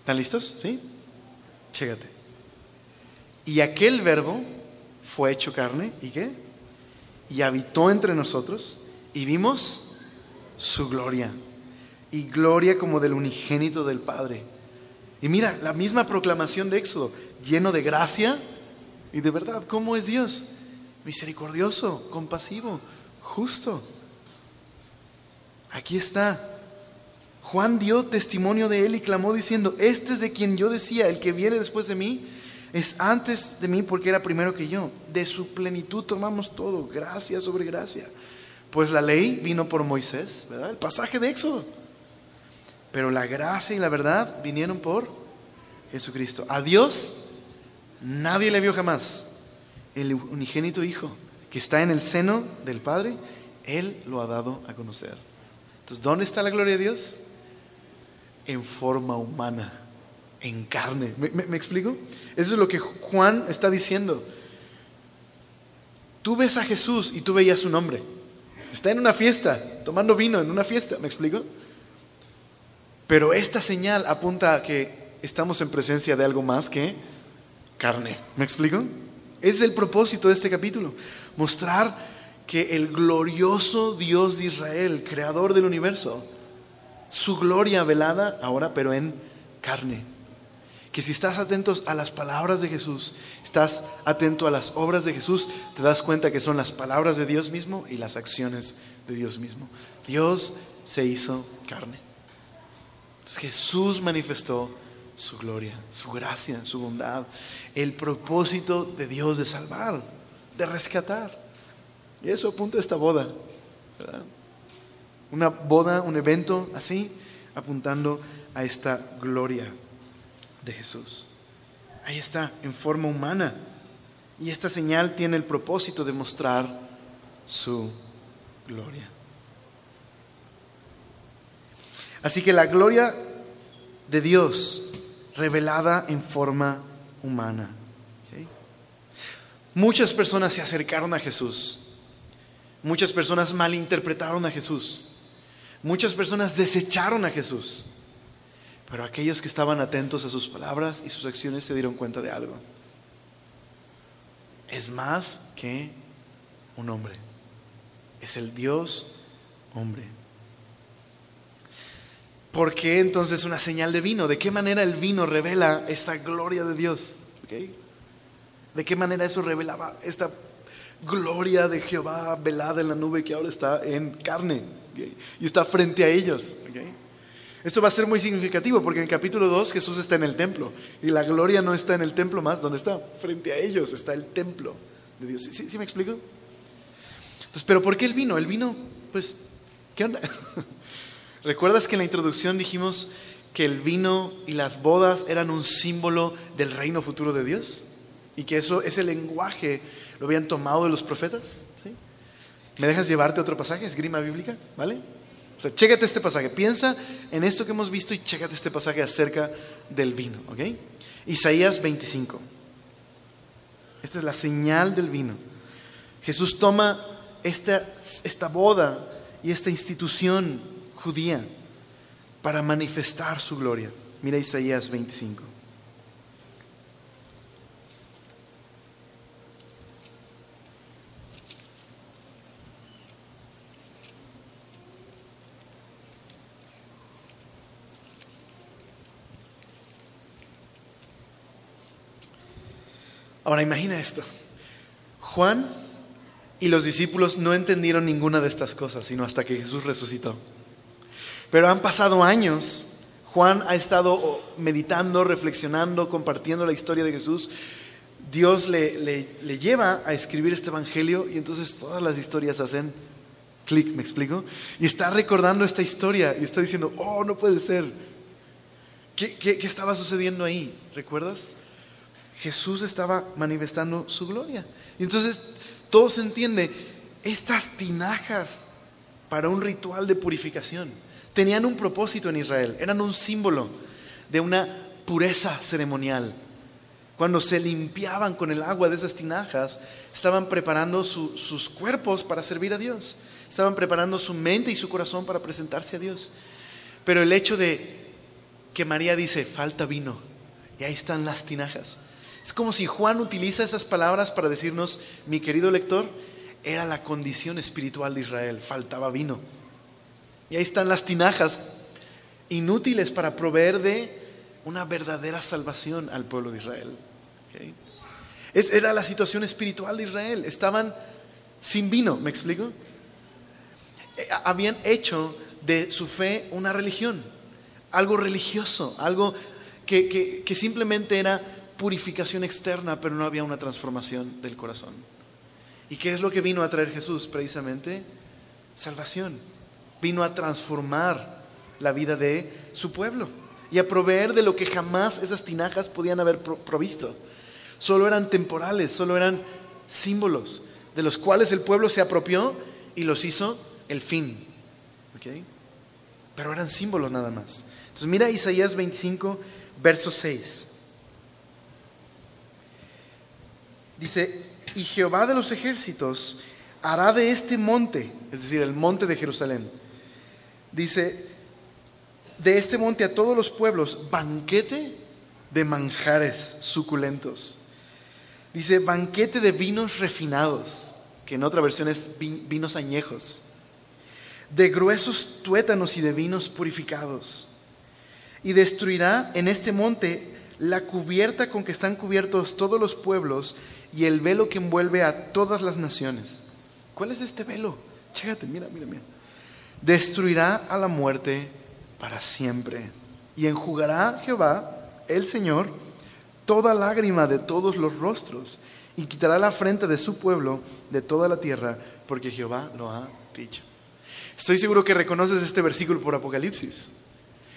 ¿Están listos? ¿Sí? Chécate. Y aquel verbo fue hecho carne, ¿y qué? Y habitó entre nosotros y vimos su gloria y gloria como del unigénito del Padre. Y mira, la misma proclamación de Éxodo, lleno de gracia y de verdad. ¿Cómo es Dios? Misericordioso, compasivo, justo. Aquí está. Juan dio testimonio de él y clamó diciendo, este es de quien yo decía, el que viene después de mí, es antes de mí porque era primero que yo. De su plenitud tomamos todo, gracia sobre gracia. Pues la ley vino por Moisés, ¿verdad? El pasaje de Éxodo. Pero la gracia y la verdad vinieron por Jesucristo. A Dios nadie le vio jamás. El unigénito Hijo que está en el seno del Padre, Él lo ha dado a conocer. Entonces, ¿dónde está la gloria de Dios? En forma humana, en carne. ¿Me, me explico? Eso es lo que Juan está diciendo. Tú ves a Jesús y tú veías su nombre. Está en una fiesta, tomando vino en una fiesta. ¿Me explico? Pero esta señal apunta a que estamos en presencia de algo más que carne. ¿Me explico? Es el propósito de este capítulo. Mostrar que el glorioso Dios de Israel, creador del universo, su gloria velada ahora, pero en carne. Que si estás atentos a las palabras de Jesús, estás atento a las obras de Jesús, te das cuenta que son las palabras de Dios mismo y las acciones de Dios mismo. Dios se hizo carne. Jesús manifestó su gloria, su gracia, su bondad, el propósito de Dios de salvar, de rescatar. Y eso apunta a esta boda. Una boda, un evento así, apuntando a esta gloria de Jesús. Ahí está, en forma humana. Y esta señal tiene el propósito de mostrar su gloria. Así que la gloria de Dios revelada en forma humana. Muchas personas se acercaron a Jesús. Muchas personas malinterpretaron a Jesús. Muchas personas desecharon a Jesús. Pero aquellos que estaban atentos a sus palabras y sus acciones se dieron cuenta de algo. Es más que un hombre. Es el Dios hombre. ¿Por qué entonces una señal de vino? ¿De qué manera el vino revela esta gloria de Dios? ¿De qué manera eso revelaba esta gloria de Jehová velada en la nube que ahora está en carne y está frente a ellos? Esto va a ser muy significativo porque en el capítulo 2 Jesús está en el templo y la gloria no está en el templo más, donde está? Frente a ellos está el templo de Dios. ¿Sí, sí, me explico? Entonces, ¿pero por qué el vino? El vino, pues, ¿qué onda? ¿Recuerdas que en la introducción dijimos que el vino y las bodas eran un símbolo del reino futuro de Dios? Y que eso, ese lenguaje lo habían tomado de los profetas. ¿Me dejas llevarte otro pasaje? Es grima bíblica, ¿vale? O sea, chécate este pasaje. Piensa en esto que hemos visto y chécate este pasaje acerca del vino. ¿Ok? Isaías 25. Esta es la señal del vino. Jesús toma esta, esta boda y esta institución judía para manifestar su gloria. Mira Isaías 25. Ahora imagina esto. Juan y los discípulos no entendieron ninguna de estas cosas, sino hasta que Jesús resucitó. Pero han pasado años. Juan ha estado meditando, reflexionando, compartiendo la historia de Jesús. Dios le, le, lleva a escribir este evangelio y entonces todas las historias hacen clic, ¿me explico? Y está recordando esta historia y está diciendo, oh, no puede ser. ¿Qué, qué estaba sucediendo ahí? ¿Recuerdas? Jesús estaba manifestando su gloria. Y entonces todo se entiende, estas tinajas para un ritual de purificación tenían un propósito en Israel, eran un símbolo de una pureza ceremonial. Cuando se limpiaban con el agua de esas tinajas, estaban preparando sus cuerpos para servir a Dios, estaban preparando su mente y su corazón para presentarse a Dios. Pero el hecho de que María dice, falta vino, y ahí están las tinajas, es como si Juan utiliza esas palabras para decirnos, mi querido lector, era la condición espiritual de Israel, faltaba vino. Y ahí están las tinajas inútiles para proveer de una verdadera salvación al pueblo de Israel. era la situación espiritual de Israel. Estaban sin vino, ¿me explico? Eh, habían hecho de su fe una religión, algo religioso, algo que simplemente era purificación externa, pero no había una transformación del corazón. ¿Y qué es lo que vino a traer Jesús? Precisamente salvación. Vino a transformar la vida de su pueblo y a proveer de lo que jamás esas tinajas podían haber provisto. Solo eran temporales, solo eran símbolos de los cuales el pueblo se apropió y los hizo el fin. Pero eran símbolos nada más. Entonces mira Isaías 25, verso 6. Dice, y Jehová de los ejércitos hará de este monte, es decir, el monte de Jerusalén, dice, de este monte a todos los pueblos, banquete de manjares suculentos. Dice, banquete de vinos refinados, que en otra versión es vinos añejos, de gruesos tuétanos y de vinos purificados. Y destruirá en este monte la cubierta con que están cubiertos todos los pueblos y el velo que envuelve a todas las naciones. ¿Cuál es este velo? Chécate, mira, mira, mira. Destruirá a la muerte para siempre y enjugará Jehová, el Señor, toda lágrima de todos los rostros y quitará la frente de su pueblo de toda la tierra, porque Jehová lo ha dicho. Estoy seguro que reconoces este versículo por Apocalipsis,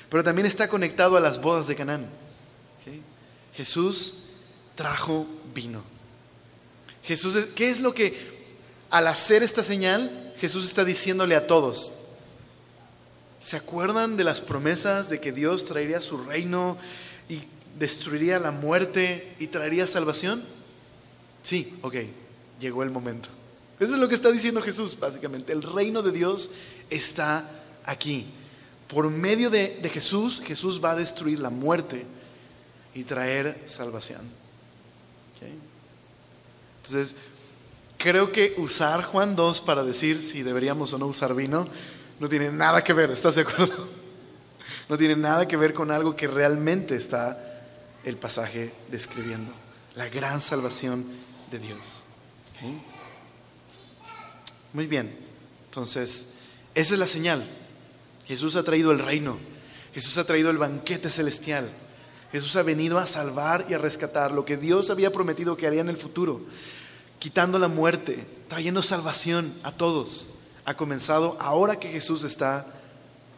pero también está conectado a las bodas de Canaán. Jesús trajo vino. Jesús, ¿qué es lo que al hacer esta señal Jesús está diciéndole a todos? ¿Se acuerdan de las promesas de que Dios traería su reino y destruiría la muerte y traería salvación? Sí, ok, llegó el momento. Eso es lo que está diciendo Jesús, básicamente. El reino de Dios está aquí. Por medio de, Jesús, Jesús va a destruir la muerte y traer salvación. Entonces, creo que usar Juan 2 para decir si deberíamos o no usar vino no tiene nada que ver, ¿estás de acuerdo? No tiene nada que ver con algo que realmente está el pasaje describiendo, la gran salvación de Dios. Muy bien, entonces, esa es la señal. Jesús ha traído el reino, Jesús ha traído el banquete celestial. Jesús ha venido a salvar y a rescatar lo que Dios había prometido que haría en el futuro, quitando la muerte, trayendo salvación a todos. Ha comenzado ahora que Jesús está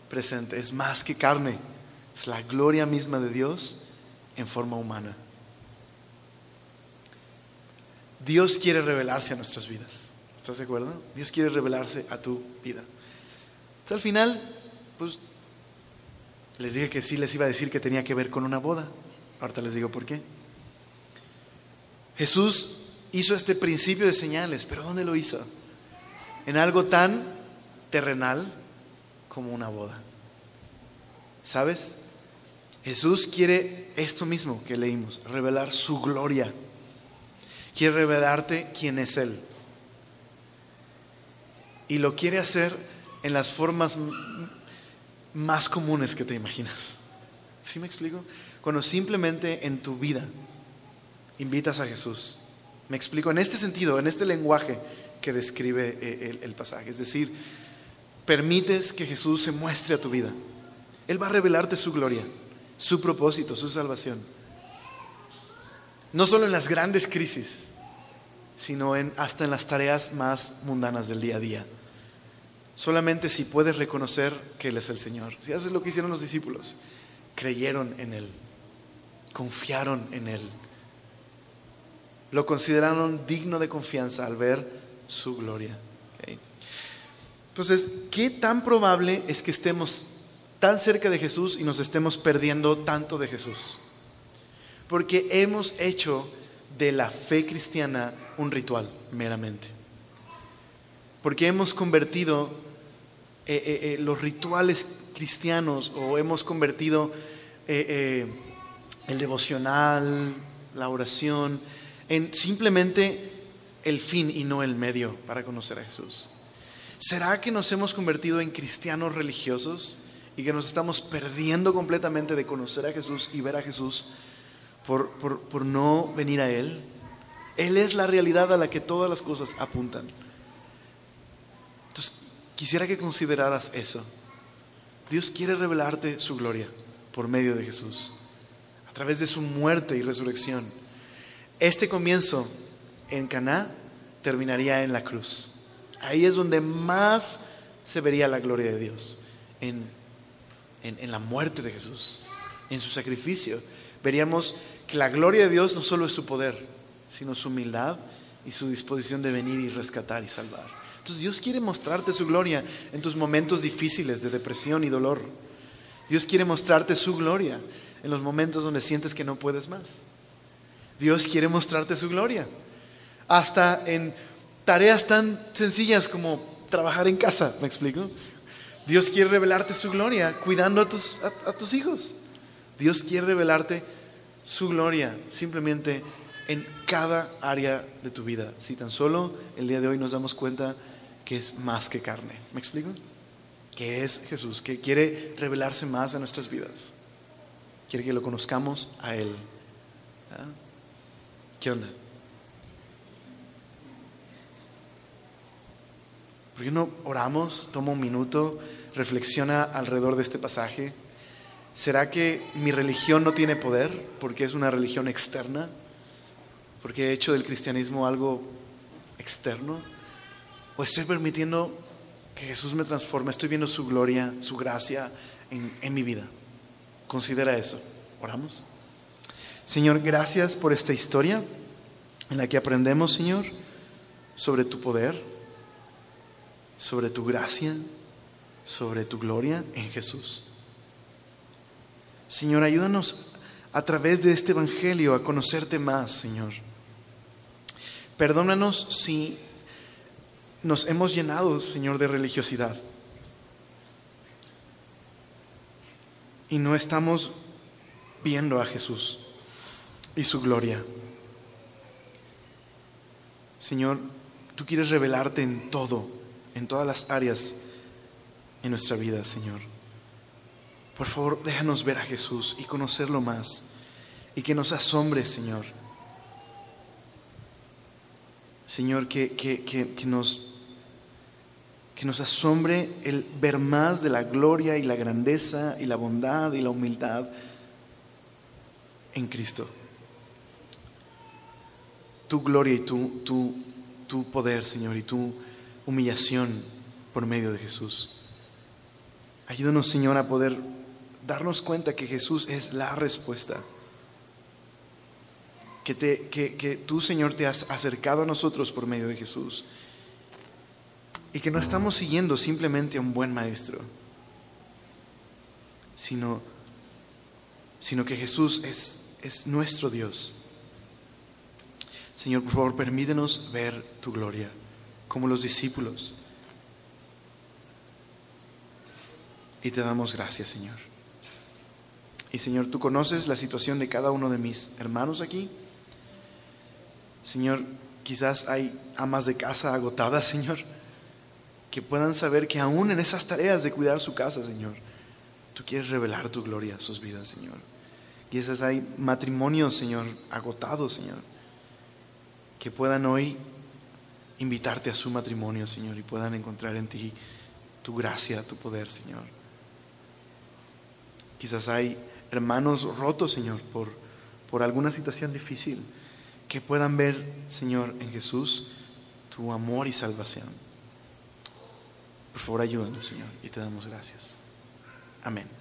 presente. Es más que carne, es la gloria misma de Dios en forma humana. Dios quiere revelarse a nuestras vidas. ¿Estás de acuerdo? Dios quiere revelarse a tu vida. Entonces, al final, pues les dije que sí les iba a decir que tenía que ver con una boda. Ahorita les digo por qué. Jesús hizo este principio de señales, pero ¿dónde lo hizo? En algo tan terrenal como una boda. ¿Sabes? Jesús quiere esto mismo que leímos, revelar su gloria. Quiere revelarte quién es Él. Y lo quiere hacer en las formas más comunes que te imaginas. ¿Sí me explico? Cuando simplemente en tu vida invitas a Jesús. Me explico en este sentido, en este lenguaje que describe eh, el, pasaje. Es decir, permites que Jesús se muestre a tu vida. Él va a revelarte su gloria, su propósito, su salvación. No solo en las grandes crisis, sino en, hasta en las tareas más mundanas del día a día. Solamente si puedes reconocer que Él es el Señor. Si haces lo que hicieron los discípulos, creyeron en Él, confiaron en Él, lo consideraron digno de confianza al ver su gloria. Entonces, ¿qué tan probable es que estemos tan cerca de Jesús y nos estemos perdiendo tanto de Jesús? Porque hemos hecho de la fe cristiana un ritual meramente. Porque hemos convertido eh, eh, eh, los rituales cristianos o hemos convertido el devocional, la oración, en simplemente el fin y no el medio para conocer a Jesús. ¿Será que nos hemos convertido en cristianos religiosos y que nos estamos perdiendo completamente de conocer a Jesús y ver a Jesús por, por no venir a Él? Él es la realidad a la que todas las cosas apuntan. Entonces, Quisiera que consideraras eso. Dios quiere revelarte su gloria por medio de Jesús, a través de su muerte y resurrección. Este comienzo en Caná terminaría en la cruz. Ahí es donde más se vería la gloria de Dios, en, en la muerte de Jesús, en su sacrificio. Veríamos que la gloria de Dios no solo es su poder, sino su humildad y su disposición de venir y rescatar y salvar. Dios quiere mostrarte su gloria en tus momentos difíciles de depresión y dolor. Dios quiere mostrarte su gloria en los momentos donde sientes que no puedes más. Dios quiere mostrarte su gloria. Hasta en tareas tan sencillas como trabajar en casa, ¿me explico? Dios quiere revelarte su gloria cuidando a tus hijos. Dios quiere revelarte su gloria simplemente en cada área de tu vida. Si tan solo el día de hoy nos damos cuenta que es más que carne. ¿Me explico? Que es Jesús, que quiere revelarse más a nuestras vidas. Quiere que lo conozcamos a Él ¿Ah? ¿Qué onda? ¿Por qué no oramos? Toma un minuto, reflexiona alrededor de este pasaje. ¿Será que mi religión no tiene poder porque es una religión externa? ¿Porque he hecho del cristianismo algo externo? ¿O estoy permitiendo que Jesús me transforme? Estoy viendo su gloria, su gracia en, en mi vida. Considera eso. Oramos. Señor, gracias por esta historia en la que aprendemos, Señor, sobre tu poder sobre tu gracia, sobre tu gloria en Jesús. Señor, ayúdanos a través de este Evangelio a conocerte más, Señor. Perdónanos si nos hemos llenado, Señor, de religiosidad. Y no estamos viendo a Jesús y su gloria. Señor, tú quieres revelarte en todo en todas las áreas en nuestra vida, Señor. Por favor, déjanos ver a Jesús y conocerlo más y que nos asombre, Señor. Señor, que, que, nos, que nos asombre el ver más de la gloria y la grandeza y la bondad y la humildad en Cristo. Tu gloria y tu, tu, tu poder, Señor, y tu humillación por medio de Jesús. Ayúdanos, Señor, a poder darnos cuenta que Jesús es la respuesta. Que, te, que, tú, Señor, te has acercado a nosotros por medio de Jesús. Y que no estamos siguiendo simplemente a un buen maestro, sino, sino que Jesús es, es nuestro Dios. Señor, por favor, permítenos ver tu gloria como los discípulos. Y te damos gracias, Señor. Y Señor, tú conoces la situación de cada uno de mis hermanos aquí. Señor, quizás hay amas de casa agotadas, Señor, que puedan saber que aún en esas tareas de cuidar su casa, Señor, tú quieres revelar tu gloria a sus vidas, Señor. Quizás hay matrimonios, Señor, agotados, Señor, que puedan hoy invitarte a su matrimonio, Señor, y puedan encontrar en ti tu gracia, tu poder, Señor. Quizás hay hermanos rotos, Señor, por, por alguna situación difícil, que puedan ver, Señor, en Jesús tu amor y salvación. Por favor, ayúdanos, Señor, y te damos gracias. Amén.